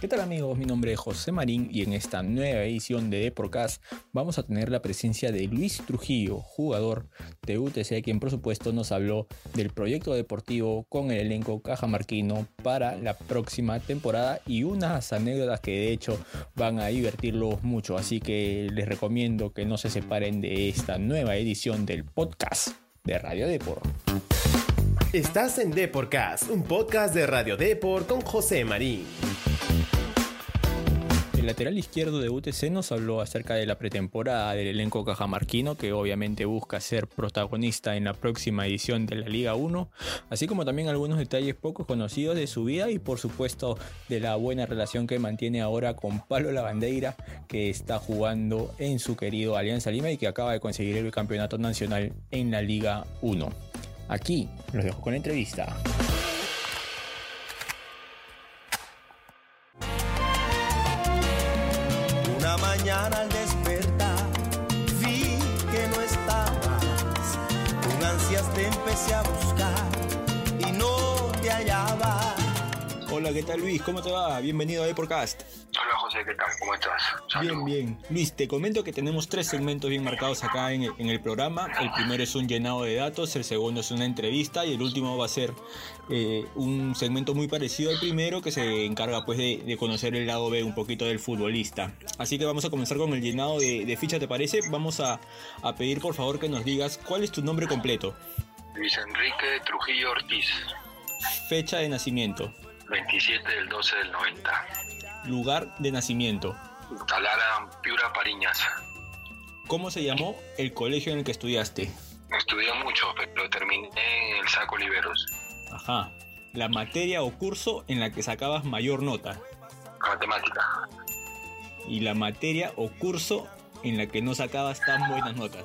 ¿Qué tal amigos? Mi nombre es José Marín y en esta nueva edición de Deporcast vamos a tener la presencia de Luis Trujillo, jugador de UTC, quien por supuesto nos habló del proyecto deportivo con el elenco cajamarquino para la próxima temporada y unas anécdotas que de hecho van a divertirlos mucho, así que les recomiendo que no se separen de esta nueva edición del podcast de Radio Deport. Estás en Deporcast, un podcast de Radio Deport con José Marín. El lateral izquierdo de UTC nos habló acerca de la pretemporada del elenco cajamarquino que obviamente busca ser protagonista en la próxima edición de la Liga 1, así como también algunos detalles poco conocidos de su vida y por supuesto de la buena relación que mantiene ahora con Palo Lavandeira que está jugando en su querido Alianza Lima y que acaba de conseguir el campeonato nacional en la Liga 1. Aquí los dejo con la entrevista. Ansias te empecé a buscar y no te hallaba. Hola, ¿qué tal Luis? ¿Cómo te va? Bienvenido a Deporcast. Hola José, ¿qué tal? ¿Cómo estás? Bien, bien. Luis, te comento que tenemos tres segmentos bien marcados acá en, en, el programa. El primero es un llenado de datos, el segundo es una entrevista y el último va a ser eh, un segmento muy parecido al primero que se encarga pues de, de, conocer el lado B un poquito del futbolista. Así que vamos a comenzar con el llenado de, de ficha, ¿te parece? Vamos a, a pedir por favor que nos digas cuál es tu nombre completo. Luis Enrique Trujillo Ortiz. Fecha de nacimiento. 27 del 12 del 90. Lugar de nacimiento. Talara, Piura, Pariñas. ¿Cómo se llamó el colegio en el que estudiaste? Estudié mucho, pero terminé en el Saco Oliveros. Ajá. La materia o curso en la que sacabas mayor nota. Matemática. Y la materia o curso en la que no sacabas tan buenas notas.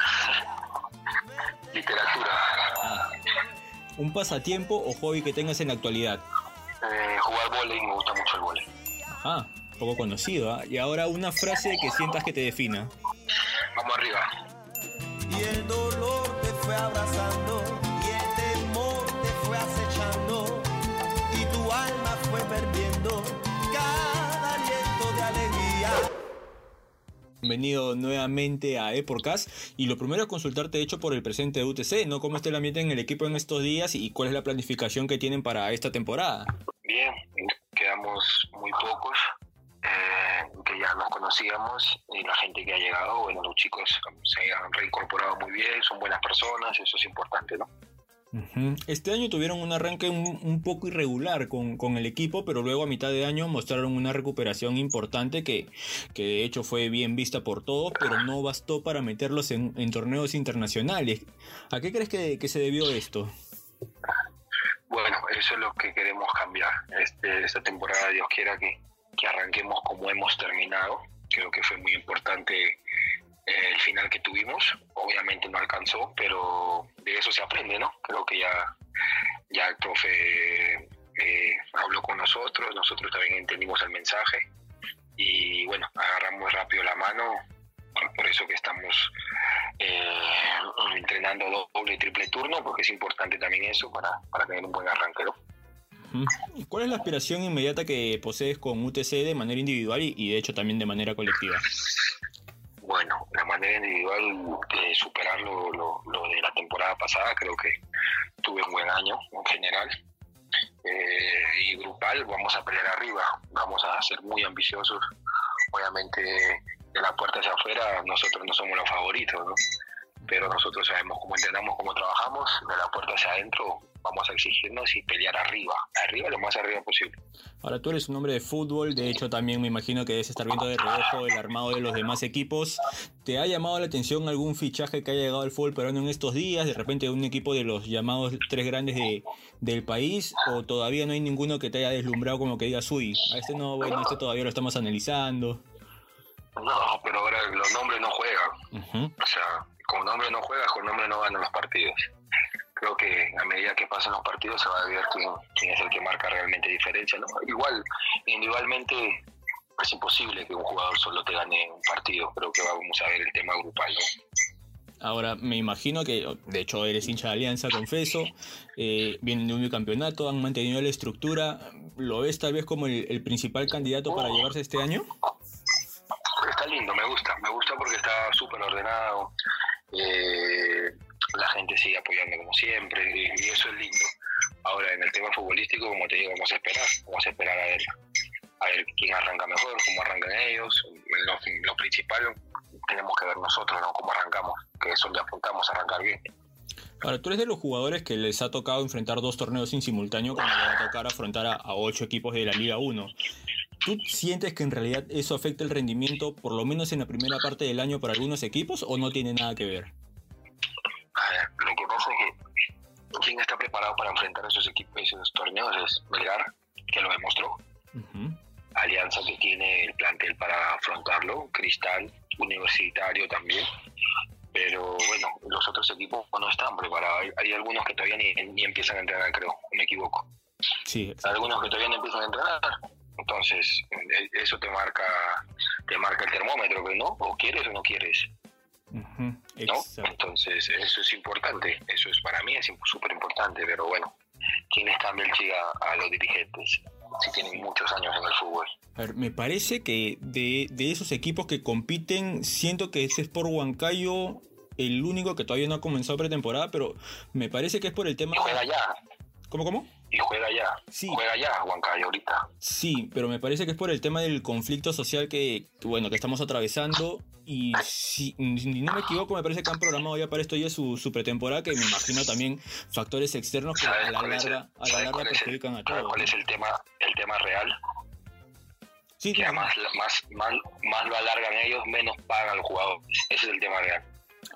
Un pasatiempo o hobby que tengas en la actualidad. Eh, jugar volei, me gusta mucho el volei. Ajá, poco conocido. ¿eh? Y ahora una frase que sientas que te defina. Vamos arriba. Y el dolor te fue abrazando y el temor te fue acechando y tu alma fue perdiendo cada aliento de alegría. Bienvenido nuevamente a Eporcast y lo primero es consultarte de hecho por el presente de UTC, ¿no? ¿Cómo está el ambiente en el equipo en estos días y cuál es la planificación que tienen para esta temporada? Bien, quedamos muy pocos, eh, que ya nos conocíamos y la gente que ha llegado, bueno, los chicos se han reincorporado muy bien, son buenas personas, eso es importante, ¿no? Este año tuvieron un arranque un, un poco irregular con, con, el equipo, pero luego a mitad de año mostraron una recuperación importante que, que de hecho fue bien vista por todos, pero no bastó para meterlos en, en torneos internacionales. ¿A qué crees que, que, se debió esto? Bueno, eso es lo que queremos cambiar. Este, esta temporada, Dios quiera que, que arranquemos como hemos terminado. Creo que fue muy importante el final que tuvimos. Obviamente no alcanzó, pero de eso se aprende, ¿no? Creo que ya, ya el profe eh, habló con nosotros, nosotros también entendimos el mensaje y bueno, agarramos rápido la mano. Por eso que estamos eh, entrenando doble y triple turno, porque es importante también eso para, para tener un buen arranque, ¿no? ¿Cuál es la aspiración inmediata que posees con UTC de manera individual y, y de hecho también de manera colectiva? Individual de superar lo, de la temporada pasada, creo que tuve un buen año en general. Eh, y grupal, vamos a pelear arriba, vamos a ser muy ambiciosos. Obviamente, de la puerta hacia afuera, nosotros no somos los favoritos, ¿no? Pero nosotros sabemos cómo entrenamos, cómo trabajamos, de la puerta hacia adentro vamos a exigirnos y pelear arriba, arriba lo más arriba posible. Ahora tú eres un hombre de fútbol, de hecho también me imagino que debes estar viendo de reojo el armado de los demás equipos. ¿Te ha llamado la atención algún fichaje que haya llegado al fútbol peruano en estos días? De repente un equipo de los llamados tres grandes de, del país o todavía no hay ninguno que te haya deslumbrado como que digas, uy, a este no, bueno, este todavía lo estamos analizando. No, pero ahora los nombres no juegan. Uh -huh. O sea, con nombre no juegas, con nombre no ganan los partidos. Creo que a medida que pasan los partidos se va a ver quién, quién es el que marca realmente diferencia. ¿no? Igual, individualmente es imposible que un jugador solo te gane un partido. Creo que vamos a ver el tema grupal. ¿no? Ahora, me imagino que, de hecho, eres hincha de Alianza, confeso, eh, vienen de un campeonato, han mantenido la estructura. ¿Lo ves tal vez como el, el principal candidato para llevarse este año? Está lindo, me gusta, me gusta porque está súper ordenado. Eh, la gente sigue apoyando como siempre y, eso es lindo. Ahora, en el tema futbolístico, como te digo, vamos a esperar, vamos a esperar a ver, a ver quién arranca mejor, cómo arrancan ellos. Lo, lo principal tenemos que ver nosotros, ¿no? Cómo arrancamos, que eso le apuntamos a arrancar bien. Ahora, tú eres de los jugadores que les ha tocado enfrentar dos torneos en simultáneo cuando le va a tocar afrontar a, a ocho equipos de la Liga 1. ¿Tú sientes que en realidad eso afecta el rendimiento, por lo menos en la primera parte del año, para algunos equipos o no tiene nada que ver? A ver, lo que pasa es que quién está preparado para enfrentar esos equipos, esos torneos es Melgar, que lo demostró. Alianza que tiene el plantel para afrontarlo, Cristal, Universitario también. Pero bueno, los otros equipos no están preparados. Hay, hay algunos que todavía ni, ni empiezan a entrenar, creo, me equivoco. Sí, algunos que todavía no empiezan a entrenar. Entonces, eh, eso te marca te marca el termómetro, no, o quieres o no quieres, Ujú, ¿no? Exacto. Entonces, eso es importante. Eso es para mí es súper importante, pero bueno, ¿quién les cambia el chica a los dirigentes? Si tienen muchos años en el fútbol. A ver, me parece que de, de esos equipos que compiten, siento que ese es por Huancayo el único que todavía no ha comenzado pretemporada, pero me parece que es por el tema... Y juega ya, ¿Cómo, cómo? Y juega ya. Sí. Juega ya, Huancayo, ahorita. Sí, pero me parece que es por el tema del conflicto social que, bueno, que estamos atravesando. Y si, si no me equivoco, me parece que han programado ya para esto ya su, su pretemporada, que me imagino también factores externos que a ¿Sabes la larga, a la larga perjudican a ¿sabes todos. cuál es el tema, el tema real? Sí, Que claro. más, más, más, más lo alargan ellos, menos pagan el jugador. Ese es el tema real.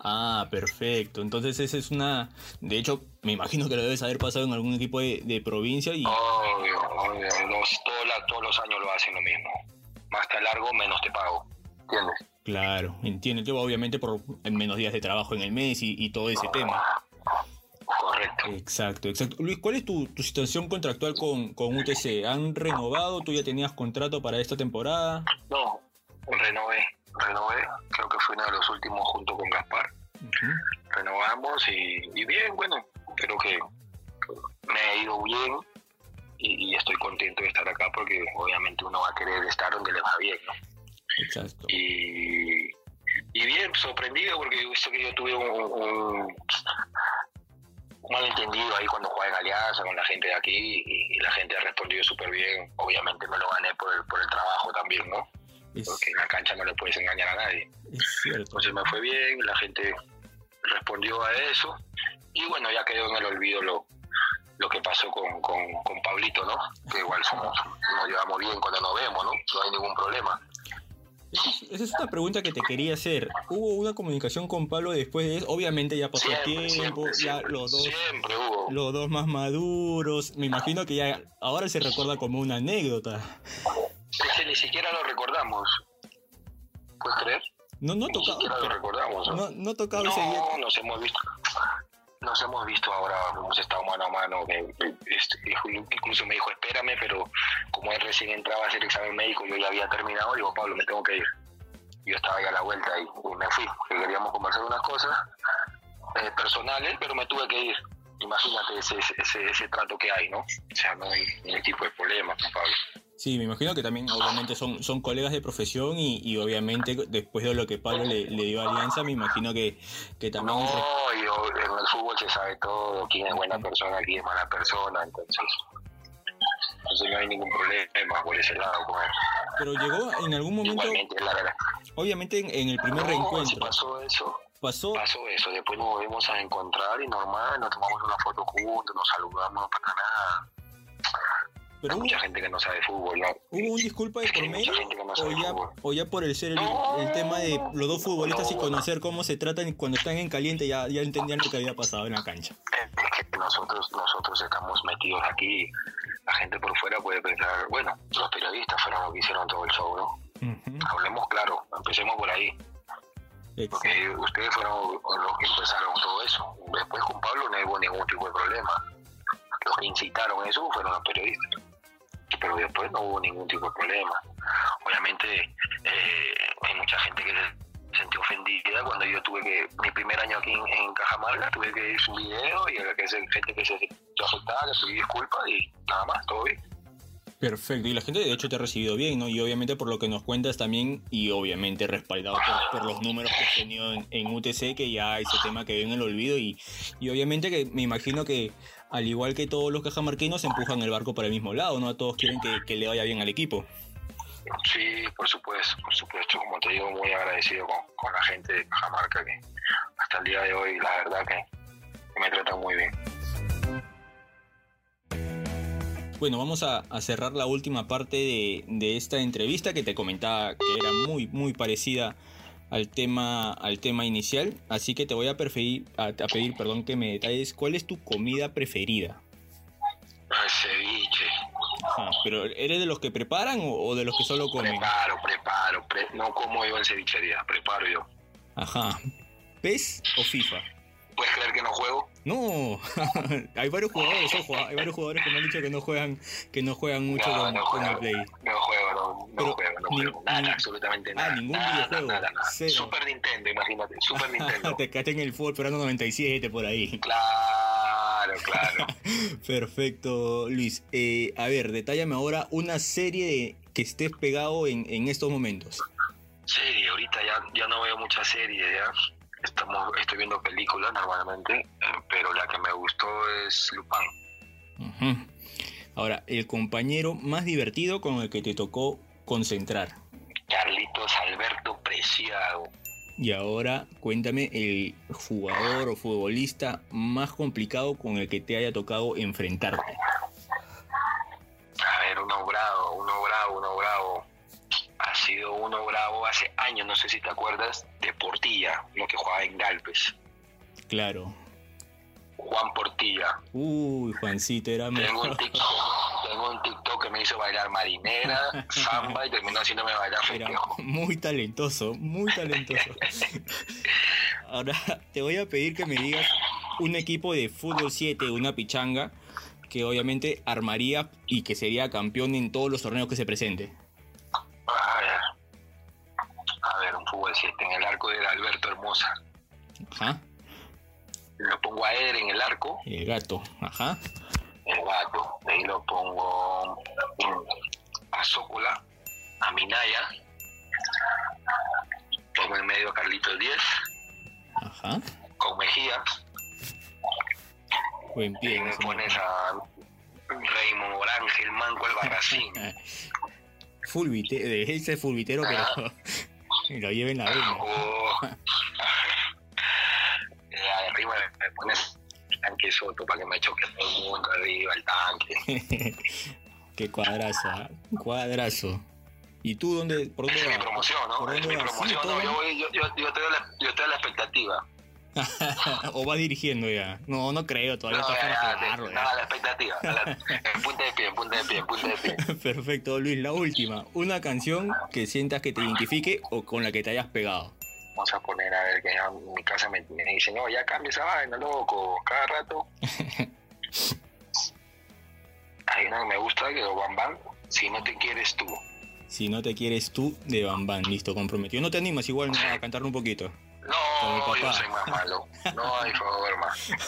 Ah, perfecto. Entonces esa es una... De hecho, me imagino que lo debes haber pasado en algún equipo de, de provincia y... Obvio, obvio. Los, todos, la- todos los años lo hacen lo mismo. Más te largo, menos te pago. ¿Entiendes? Claro, entiendo. Obviamente por menos días de trabajo en el mes y, y todo ese tema. Correcto. Exacto, exacto. Luis, ¿cuál es tu, tu situación contractual con, con UTC? ¿Han renovado? ¿Tú ya tenías contrato para esta temporada? No, renové, renové. Fue uno de los últimos junto con Gaspar. Renovamos y, y bien, bueno, creo que me ha ido bien y, y estoy contento de estar acá porque obviamente uno va a querer estar donde le va bien, ¿no? Exacto. Y, y bien, sorprendido porque visto que yo tuve un, un- un malentendido ahí cuando jugaba en Alianza con la gente de aquí y, y la gente ha respondido súper bien. Obviamente me lo gané por el, por el trabajo también, ¿no? Es, Porque en la cancha no le puedes engañar a nadie. es cierto. Entonces me fue bien, la gente respondió a eso y bueno, ya quedó en el olvido lo, lo que pasó con, con, con Pablito, ¿no? Que igual somos, nos llevamos bien cuando nos vemos, ¿no? No hay ningún problema. Esa es- una pregunta que te quería hacer. ¿Hubo una comunicación con Pablo después de eso? Obviamente ya pasó Siempre, tiempo, siempre, ya siempre, los dos, siempre hubo. los dos más maduros. Me imagino que ya ahora se recuerda como una anécdota. Es que ni siquiera lo recordamos. ¿Puedes creer? No, no ha Ni lo recordamos. ¿no? no, no ha tocado ese. No, nos hemos visto. Nos hemos visto ahora, hemos estado mano a mano. este, Incluso me dijo, espérame, pero como él recién entraba a hacer examen médico, yo ya había terminado, digo, Pablo, me tengo que ir. Yo estaba ya a la vuelta y, y me fui, que queríamos conversar unas cosas eh, personales, pero me tuve que ir. Imagínate ese, ese, ese, ese trato que hay, ¿no? O sea, no hay ningún tipo de problema con Pablo. Sí, me imagino que también obviamente son, son colegas de profesión y, y obviamente después de lo que Pablo le, le dio a Alianza, me imagino que, que también... No, yo, en el fútbol se sabe todo, quién es buena persona, quién es mala persona, entonces, entonces no hay ningún problema por ese lado con él. Pero llegó en algún momento, Igualmente, la verdad. obviamente en, en el primer No, si reencuentro, pasó eso, pasó... pasó eso, después nos volvimos a encontrar y normal, nos tomamos una foto juntos, nos saludamos, no pasa nada. Pero Hay hubo, mucha gente que no sabe fútbol, ¿no? hubo un disculpa de por medio no o ya, fútbol. o ya por el ser el, No, el tema de los dos futbolistas y no. conocer cómo se tratan cuando están en caliente ya, ya entendían lo que había pasado en la cancha. Es que nosotros, nosotros estamos metidos aquí, la gente por fuera puede pensar, bueno, los periodistas fueron los que hicieron todo el show, ¿no? Hablemos claro, empecemos por ahí. exacto. porque ustedes fueron los que empezaron todo eso. Después con Pablo no hubo ningún tipo de problema. Los que incitaron eso fueron los periodistas. Pero después no hubo ningún tipo de problema. Obviamente eh, hay mucha gente que se sentí ofendida cuando yo tuve que, mi primer año aquí en, en Cajamarca, tuve que ir un video y que ser gente que se afectada, le pedí disculpas y nada más, todo bien. Perfecto, y la gente de hecho te ha recibido bien, ¿no? Y obviamente por lo que nos cuentas también, y obviamente respaldado por, los números que has tenido en, en UTC, que ya ese tema quedó en el olvido, y, y obviamente que me imagino que al igual que todos los cajamarquinos empujan el barco para el mismo lado, ¿no? Todos quieren que, que le vaya bien al equipo. Sí, por supuesto, por supuesto, como te digo, muy agradecido con, con la gente de Cajamarca que hasta el día de hoy, la verdad que, que me tratan muy bien. Bueno, vamos a, a cerrar la última parte de, de esta entrevista que te comentaba que era muy, muy parecida al tema, al tema inicial. Así que te voy a, preferir, a, a pedir perdón, que me detalles cuál es tu comida preferida. Ay, ceviche, Ajá, pero ¿eres de los que preparan o, o de los que solo comen? preparo, preparo, pre- no como yo en cevichería, preparo yo. Ajá. ¿PES o FIFA? ¿Puedes creer que no juego? No, hay varios jugadores, ojo, hay varios jugadores que me han dicho que no juegan, que no juegan mucho no, con, no con el Play. no Pero juego, no juego, nada, ni- absolutamente ah, nada. ningún nada, videojuego, Nada, nada. cero. Super Nintendo, imagínate, Super Nintendo. Te quedaste en el fútbol esperando 97 por ahí. claro, claro. Perfecto, Luis. Eh, a ver, detállame ahora una serie de, que estés pegado en, en estos momentos. Serie, ahorita ya, ya no veo muchas series, ya. Estamos, estoy viendo películas normalmente, eh, pero la que me gustó es Lupin. Ujú. Ahora, el compañero más divertido con el que te tocó concentrar. Carlitos Alberto Preciado. Y ahora cuéntame el jugador o futbolista más complicado con el que te haya tocado enfrentarte. A ver, uno bravo, uno bravo, uno bravo. Ha sido uno bravo hace años, no sé si te acuerdas, de Portilla, uno que jugaba en Galpes. Claro. Juan Portilla. Uy, Juancito era Tengo un mejor. TikTok, tengo un TikTok que me hizo bailar marinera, samba y terminó haciéndome bailar Era festejo. muy talentoso, muy talentoso. Ahora te voy a pedir que me digas un equipo de fútbol 7, una pichanga, que obviamente armaría y que sería campeón en todos los torneos que se presente. A ver, a ver, un fútbol 7 en el arco de Alberto Hermosa. Ajá. Lo pongo a Eder en el arco, El gato. Ajá. el gato. De ahí lo pongo a Zócola, a Minaya. Pongo en medio a Carlitos 10, Ajá. con Mejía. Buen Y pie. me ese pones a Raymond Orangel, Manco Albarracín. Fulvitero, de ese fulvitero, pero lo lleva en la vena. Soto para que me choque todo el mundo arriba, el tanque. Qué cuadrazo, ¿ah? cuadrazo. ¿Y tú dónde, por dónde es mi promoción, ¿Por ¿no? Es dónde mi vas? Sí, promoción, todo no, yo, voy, yo, yo, yo doy la, yo doy la expectativa. o vas dirigiendo ya. No, no creo, todavía No, está para jugarlo. nada, la expectativa. la- en punta de pie, en punta de pie, en punta de pie. Perfecto, Luis. La última. Una canción que sientas que te identifique o con la que te hayas pegado. Vamos a poner a ver que en mi casa me, me dicen, no, ya cambia esa vaina, loco, cada rato. Hay una que me gusta, que es Bam Bam, si no te quieres tú. Si no te quieres tú, de Bambán. Listo, comprometido. ¿No te animas igual a cantarlo un poquito? No, yo soy más malo. No hay forma,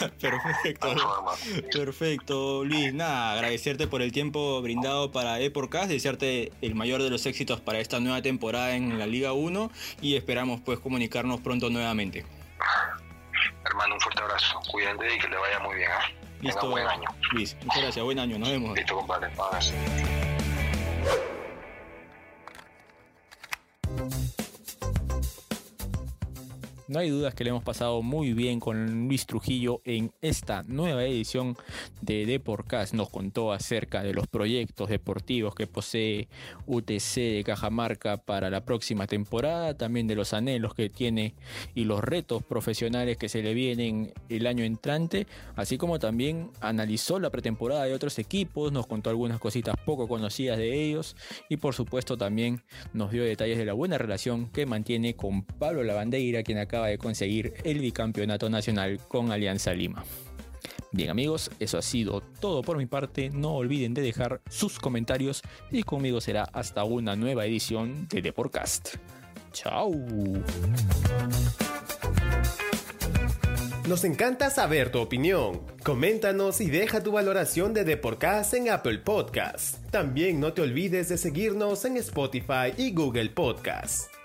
Perfecto. no hay forma. Perfecto, Luis. Nada, agradecerte por el tiempo brindado para Eporcast, desearte el mayor de los éxitos para esta nueva temporada en la Liga 1 y esperamos pues comunicarnos pronto nuevamente. Hermano, un fuerte abrazo. Cuídate y que le vaya muy bien. Tenga Listo, buen año. Luis. Muchas gracias, buen año, nos vemos. Listo, compadre. Un No hay dudas que le hemos pasado muy bien con Luis Trujillo en esta nueva edición de Deporcast. Nos contó acerca de los proyectos deportivos que posee UTC de Cajamarca para la próxima temporada, también de los anhelos que tiene y los retos profesionales que se le vienen el año entrante, así como también analizó la pretemporada de otros equipos, nos contó algunas cositas poco conocidas de ellos y por supuesto también nos dio detalles de la buena relación que mantiene con Pablo Lavandeira, quien de conseguir el bicampeonato nacional con Alianza Lima. Bien amigos, eso ha sido todo por mi parte. No olviden de dejar sus comentarios y conmigo será hasta una nueva edición de The Podcast. Chao. Nos encanta saber tu opinión. Coméntanos y deja tu valoración de Deporcast en Apple Podcast. También no te olvides de seguirnos en Spotify y Google Podcast.